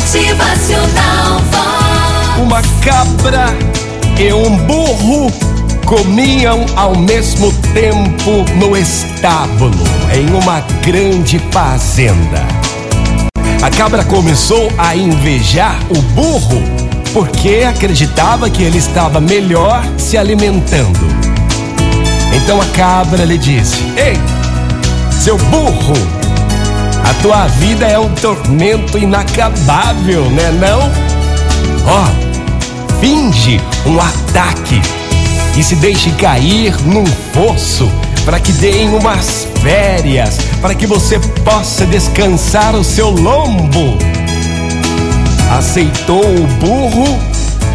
Motivacional. Uma cabra e um burro comiam ao mesmo tempo no estábulo, em uma grande fazenda. A cabra começou a invejar o burro porque acreditava que ele estava melhor se alimentando. Então a cabra lhe disse: Ei, seu burro, tua vida é um tormento inacabável, né não? Ó, oh, finge um ataque e se deixe cair num fosso para que deem umas férias, para que você possa descansar o seu lombo. Aceitou o burro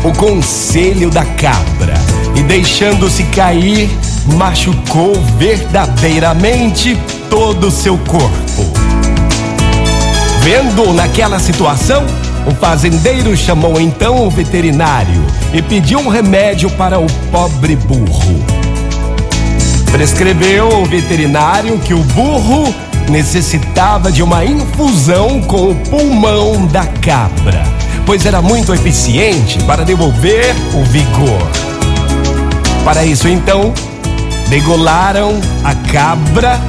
o conselho da cabra e deixando-se cair, machucou verdadeiramente todo o seu corpo. Vendo naquela situação, o fazendeiro chamou então o veterinário e pediu um remédio para o pobre burro. Prescreveu ao veterinário que o burro necessitava de uma infusão com o pulmão da cabra, pois era muito eficiente para devolver o vigor. Para isso, então, degolaram a cabra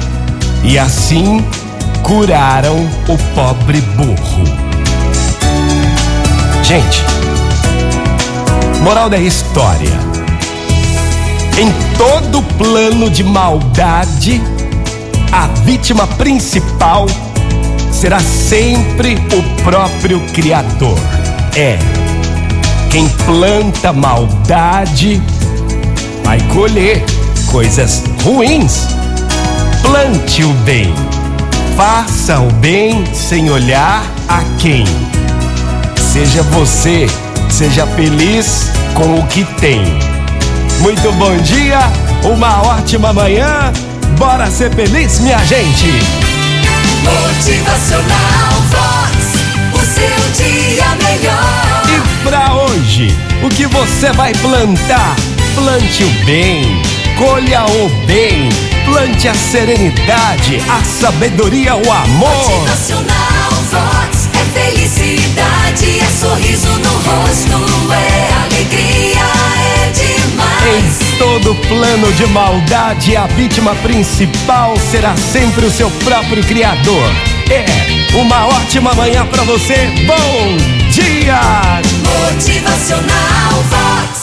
e assim curaram o pobre burro. Gente, moral da história: em todo plano de maldade, a vítima principal será sempre o próprio Criador. É, quem planta maldade vai colher coisas ruins. Plante o bem, faça o bem sem olhar a quem. Seja você, seja feliz com o que tem. Muito bom dia, uma ótima manhã. Bora ser feliz, minha gente. Motivacional Vox, o seu dia melhor. E pra hoje, o que você vai plantar? Plante o bem, colha o bem, plante a serenidade, a sabedoria, o amor. Motivacional Vox é felicidade, é sorriso no rosto, é alegria, é demais. Em todo plano de maldade, a vítima principal será sempre o seu próprio Criador. É uma ótima manhã pra você. Bom dia! Motivacional Vox.